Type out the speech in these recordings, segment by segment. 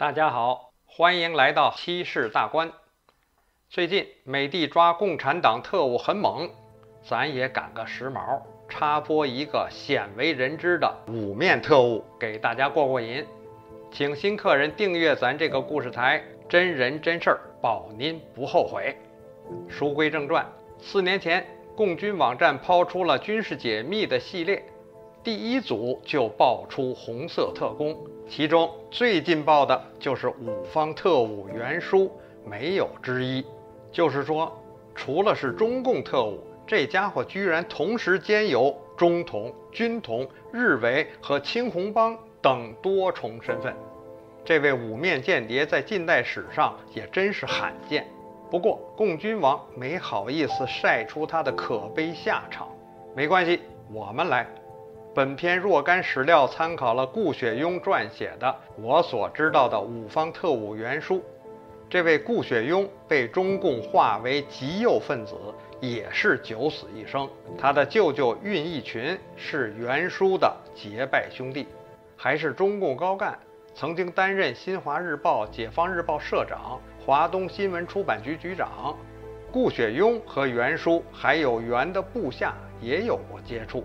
大家好，欢迎来到七世大观。最近美帝抓共产党特务很猛，咱也赶个时髦，插播一个鲜为人知的五面特务，给大家过过瘾。请新客人订阅咱这个故事台，真人真事儿，保您不后悔。书归正传，四年前，共军网站抛出了军事解密的系列，第一组就爆出红色特工，其中最劲爆的就是五方特务袁殊，没有之一。就是说，除了是中共特务，这家伙居然同时兼有中统、军统、日伪和青红帮等多重身份。这位五面间谍在近代史上也真是罕见。不过，共军王没好意思晒出他的可悲下场。没关系，我们来。本篇若干史料参考了顾雪庸撰写的《我所知道的五方特务袁书》。这位顾雪庸被中共划为极右分子，也是九死一生。他的舅舅恽义群是袁书的结拜兄弟，还是中共高干，曾经担任《新华日报》《解放日报》社长。华东新闻出版局局长顾雪庸和袁殊，还有袁的部下也有过接触。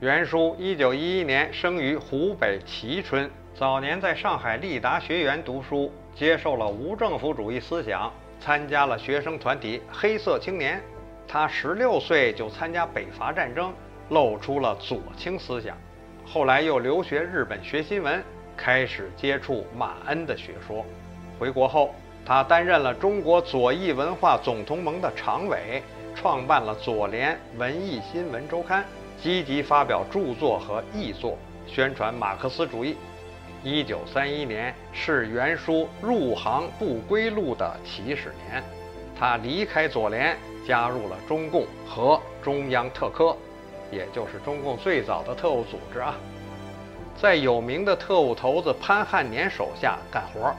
袁殊一九一一年生于湖北蕲春，早年在上海立达学园读书，接受了无政府主义思想，参加了学生团体黑色青年。他十六岁就参加北伐战争，露出了左倾思想。后来又留学日本学新闻，开始接触马恩的学说。回国后。他担任了中国左翼文化总同盟的常委，创办了左联文艺新闻周刊，积极发表著作和译作，宣传马克思主义。一九三一年是袁殊入行不归路的起始年，他离开左联，加入了中共和中央特科，也就是中共最早的特务组织啊，在有名的特务头子潘汉年手下干活。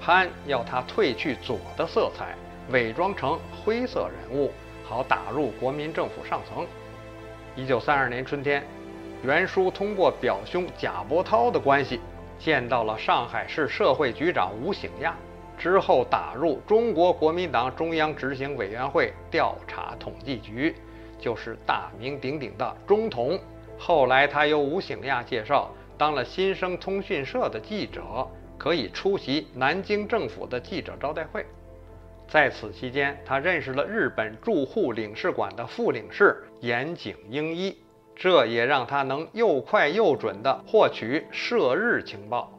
潘要他褪去左的色彩，伪装成灰色人物，好打入国民政府上层。一九三二年春天，袁殊通过表兄贾伯涛的关系，见到了上海市社会局长吴醒亚，之后打入中国国民党中央执行委员会调查统计局，就是大名鼎鼎的中统。后来他由吴醒亚介绍，当了新生通讯社的记者。可以出席南京政府的记者招待会，在此期间，他认识了日本驻沪领事馆的副领事岩井英一，这也让他能又快又准地获取涉日情报。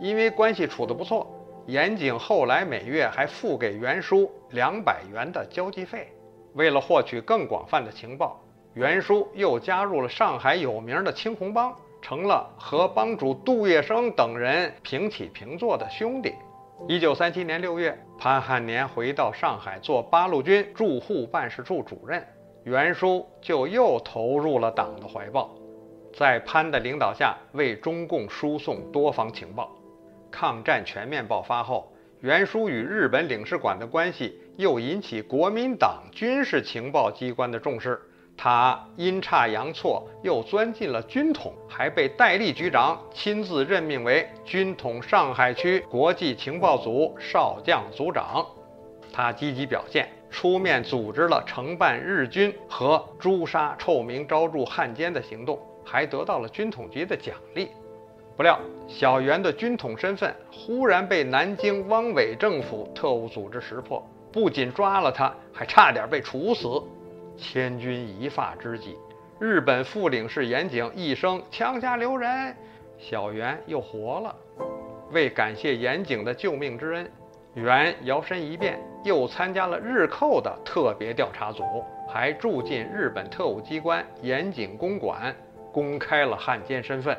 因为关系处得不错，岩井后来每月还付给袁殊两百元的交际费。为了获取更广泛的情报，袁殊又加入了上海有名的青红帮。成了和帮主杜月笙等人平起平坐的兄弟。一九三七年六月，潘汉年回到上海做八路军驻沪办事处主任，袁殊就又投入了党的怀抱，在潘的领导下为中共输送多方情报。抗战全面爆发后，袁殊与日本领事馆的关系又引起国民党军事情报机关的重视。他阴差阳错又钻进了军统，还被戴笠局长亲自任命为军统上海区国际情报组少将组长。他积极表现，出面组织了承办日军和诛杀臭名昭著汉奸的行动，还得到了军统局的奖励。不料，小袁的军统身份忽然被南京汪伪政府特务组织识破，不仅抓了他，还差点被处死。千钧一发之际，日本副领事岩井一声枪下留人，小袁又活了。为感谢岩井的救命之恩，袁摇身一变，又参加了日寇的特别调查组，还住进日本特务机关岩井公馆，公开了汉奸身份。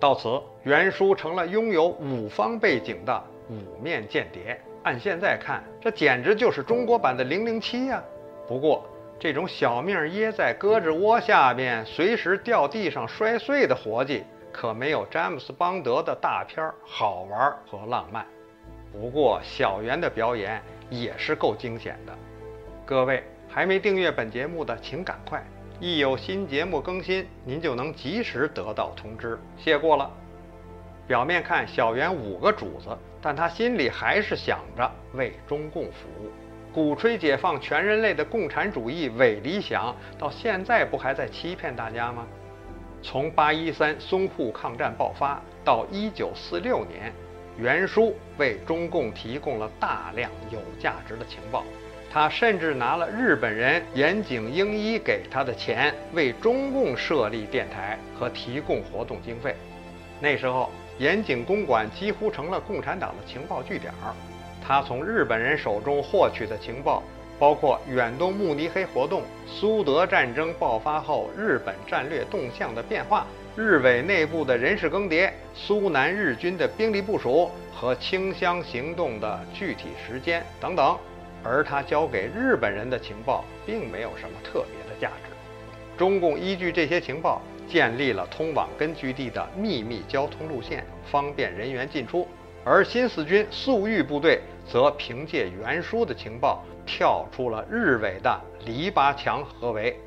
到此，袁殊成了拥有五方背景的五面间谍。按现在看，这简直就是中国版的零零七呀！不过，这种小命掖在胳肢窝下边，随时掉地上摔碎的活计，可没有詹姆斯邦德的大片好玩和浪漫。不过小袁的表演也是够惊险的。各位还没订阅本节目的，请赶快，一有新节目更新，您就能及时得到通知。谢过了。表面看小袁五个主子，但他心里还是想着为中共服务，鼓吹解放全人类的共产主义伪理想，到现在不还在欺骗大家吗？从八一三淞沪抗战爆发到一九四六年，袁书为中共提供了大量有价值的情报。他甚至拿了日本人岩井英一给他的钱，为中共设立电台和提供活动经费。那时候，岩井公馆几乎成了共产党的情报据点儿。他从日本人手中获取的情报，包括远东慕尼黑活动、苏德战争爆发后日本战略动向的变化、日伪内部的人事更迭、苏南日军的兵力部署和清乡行动的具体时间等等。而他交给日本人的情报并没有什么特别的价值。中共依据这些情报建立了通往根据地的秘密交通路线，方便人员进出。而新四军粟裕部队则凭借袁书的情报跳出了日伪的篱笆墙合围。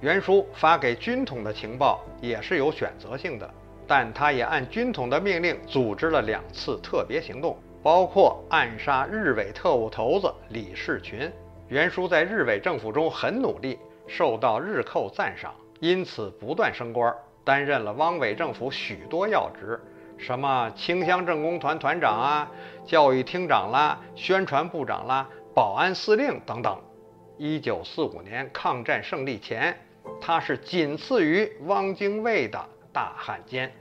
袁书发给军统的情报也是有选择性的，但他也按军统的命令组织了两次特别行动。包括暗杀日伪特务头子李士群，袁书在日伪政府中很努力，受到日寇赞赏，因此不断升官，担任了汪伪政府许多要职，什么清乡政工团团长啊、教育厅长啦、宣传部长啦、保安司令等等。一九四五年抗战胜利前，他是仅次于汪精卫的大汉奸。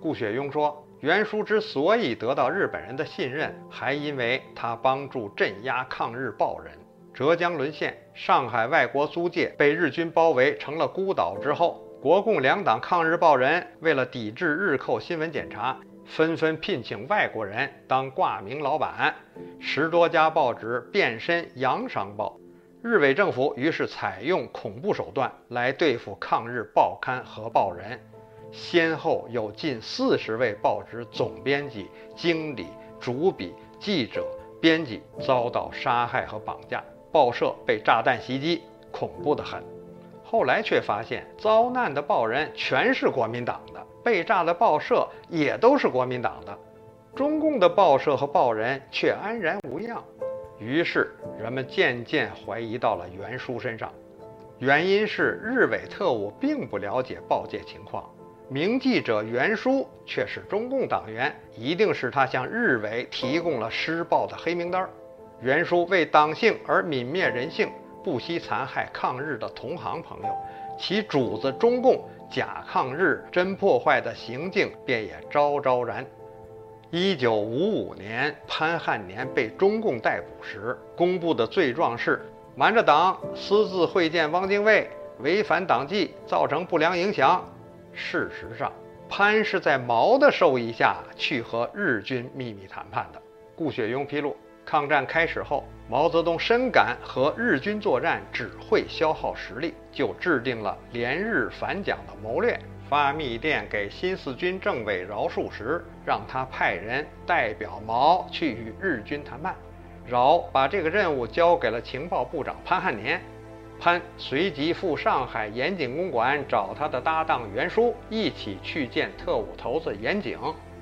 顾雪庸说。袁殊之所以得到日本人的信任，还因为他帮助镇压抗日暴人。浙江沦陷，上海外国租界被日军包围成了孤岛之后，国共两党抗日报人为了抵制日寇新闻检查，纷纷聘请外国人当挂名老板，十多家报纸变身洋商报。日伪政府于是采用恐怖手段来对付抗日报刊和报人。先后有近四十位报纸总编辑、经理、主笔、记者、编辑遭到杀害和绑架，报社被炸弹袭击，恐怖得很。后来却发现，遭难的报人全是国民党的，被炸的报社也都是国民党的，中共的报社和报人却安然无恙。于是人们渐渐怀疑到了袁殊身上，原因是日伪特务并不了解报界情况。名记者袁殊却是中共党员，一定是他向日伪提供了施暴的黑名单。袁殊为党性而泯灭人性，不惜残害抗日的同行朋友，其主子中共假抗日、真破坏的行径便也昭昭然。一九五五年，潘汉年被中共逮捕时，公布的罪状是瞒着党私自会见汪精卫，违反党纪，造成不良影响。事实上，潘是在毛的授意下去和日军秘密谈判的。顾雪庸披露，抗战开始后，毛泽东深感和日军作战只会消耗实力，就制定了联日反蒋的谋略，发密电给新四军政委饶漱石，让他派人代表毛去与日军谈判。饶把这个任务交给了情报部长潘汉年。潘随即赴上海盐井公馆找他的搭档袁书，一起去见特务头子岩井，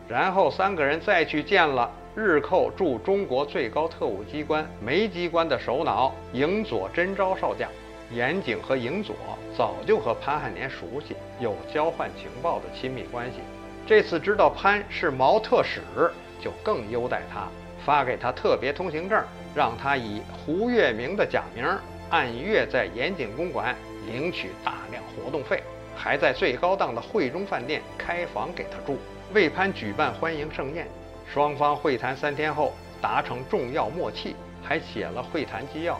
然后三个人再去见了日寇驻中国最高特务机关梅机关的首脑影佐真昭少将。岩井和影佐早就和潘汉年熟悉，有交换情报的亲密关系。这次知道潘是毛特使，就更优待他，发给他特别通行证，让他以胡月明的假名。按月在岩井公馆领取大量活动费，还在最高档的汇中饭店开房给他住，为潘举办欢迎盛宴。双方会谈三天后达成重要默契，还写了会谈纪要，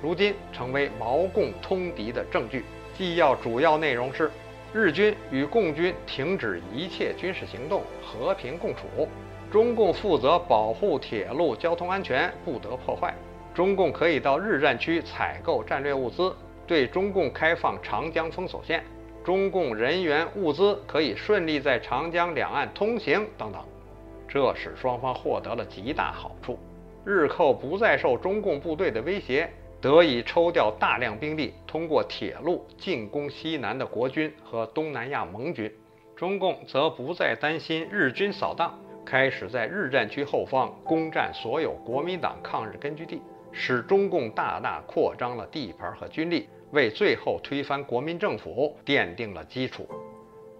如今成为毛共通敌的证据。纪要主要内容是：日军与共军停止一切军事行动，和平共处；中共负责保护铁路交通安全，不得破坏。中共可以到日战区采购战略物资，对中共开放长江封锁线，中共人员物资可以顺利在长江两岸通行等等，这使双方获得了极大好处。日寇不再受中共部队的威胁，得以抽调大量兵力，通过铁路进攻西南的国军和东南亚盟军。中共则不再担心日军扫荡，开始在日战区后方攻占所有国民党抗日根据地，使中共大大扩张了地盘和军力，为最后推翻国民政府奠定了基础。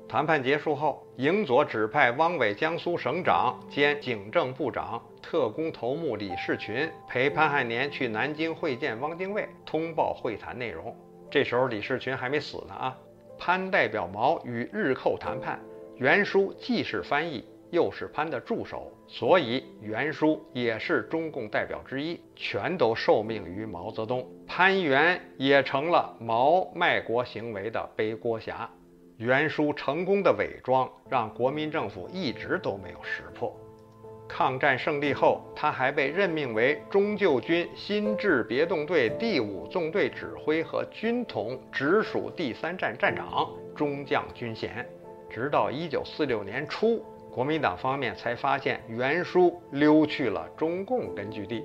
谈判结束后，影佐指派汪伪江苏省长兼警政部长、特工头目李士群陪潘汉年去南京会见汪精卫，通报会谈内容。这时候李士群还没死呢啊！潘代表毛与日寇谈判，袁书既是翻译，又是潘的助手，所以袁书也是中共代表之一，全都受命于毛泽东。潘袁也成了毛卖国行为的背锅侠。袁殊成功的伪装，让国民政府一直都没有识破。抗战胜利后，他还被任命为中救军新制别动队第五纵队指挥和军统直属第三战站长，中将军衔。直到一九四六年初，国民党方面才发现袁殊溜去了中共根据地。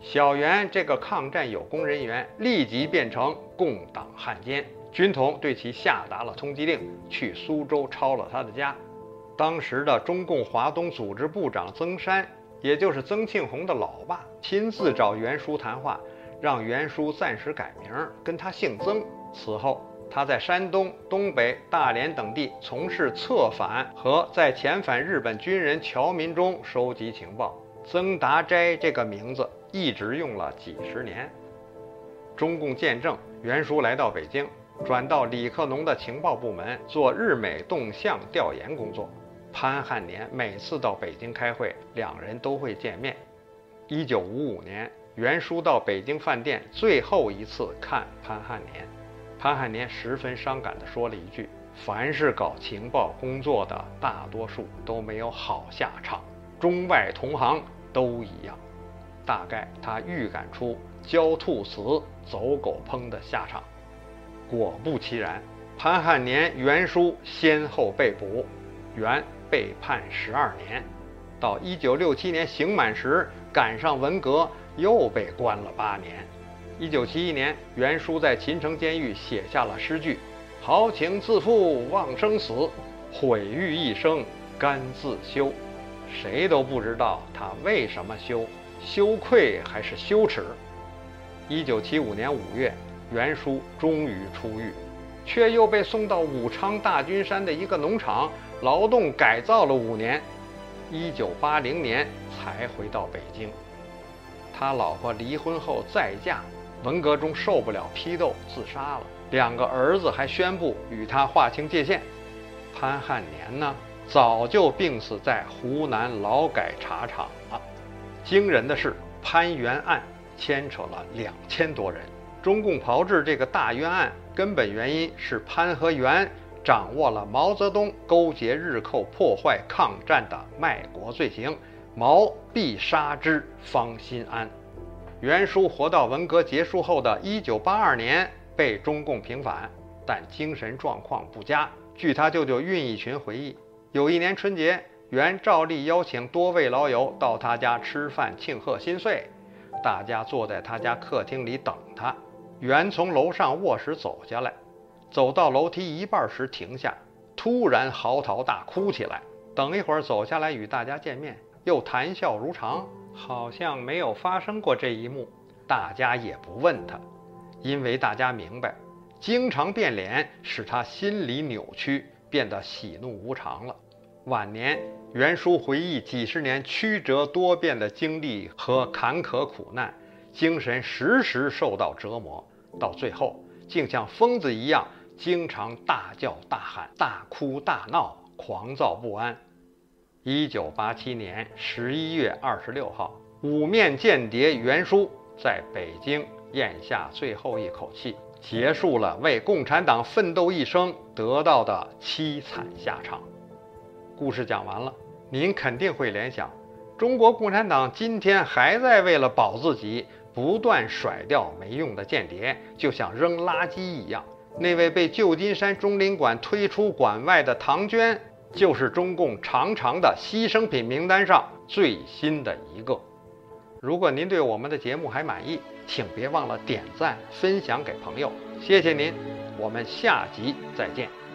小袁这个抗战有功人员，立即变成共党汉奸。军统对其下达了通缉令，去苏州抄了他的家。当时的中共华东组织部长曾山，也就是曾庆红的老爸，亲自找袁书谈话，让袁书暂时改名，跟他姓曾。此后，他在山东、东北、大连等地从事策反和在遣返日本军人侨民中收集情报。曾达斋这个名字一直用了几十年。中共见证袁书来到北京。转到李克农的情报部门做日美动向调研工作。潘汉年每次到北京开会，两人都会见面。一九五五年，袁殊到北京饭店最后一次看潘汉年，潘汉年十分伤感地说了一句：“凡是搞情报工作的，大多数都没有好下场，中外同行都一样。”大概他预感出焦兔死，走狗烹的下场。果不其然，潘汉年、袁书先后被捕，袁被判十二年，到一九六七年刑满时，赶上文革，又被关了八年。一九七一年，袁书在秦城监狱写下了诗句：“豪情自负忘生死，毁誉一生甘自修。”谁都不知道他为什么羞，羞愧还是羞耻。一九七五年五月。袁殊终于出狱，却又被送到武昌大军山的一个农场劳动改造了五年，一九八零年才回到北京。他老婆离婚后再嫁，文革中受不了批斗自杀了。两个儿子还宣布与他划清界限。潘汉年呢，早就病死在湖南劳改茶厂了。惊人的是，潘袁案牵扯了两千多人。中共炮制这个大冤案，根本原因是潘和袁掌握了毛泽东勾结日寇破坏抗战的卖国罪行，毛必杀之方心安。袁书活到文革结束后的一九八二年被中共平反，但精神状况不佳。据他舅舅运义群回忆，有一年春节，袁照例邀请多位老友到他家吃饭庆贺新岁，大家坐在他家客厅里等他。袁从楼上卧室走下来，走到楼梯一半时停下，突然嚎啕大哭起来。等一会儿走下来与大家见面，又谈笑如常，好像没有发生过这一幕。大家也不问他，因为大家明白，经常变脸使他心理扭曲，变得喜怒无常了。晚年，袁书回忆几十年曲折多变的经历和坎坷苦难。精神时时受到折磨，到最后竟像疯子一样，经常大叫大喊、大哭大闹、狂躁不安。一九八七年十一月二十六号，五面间谍袁殊在北京咽下最后一口气，结束了为共产党奋斗一生得到的凄惨下场。故事讲完了，您肯定会联想：中国共产党今天还在为了保自己。不断甩掉没用的间谍，就像扔垃圾一样。那位被旧金山中领馆推出馆外的唐娟，就是中共长长的牺牲品名单上最新的一个。如果您对我们的节目还满意，请别忘了点赞、分享给朋友，谢谢您。我们下集再见。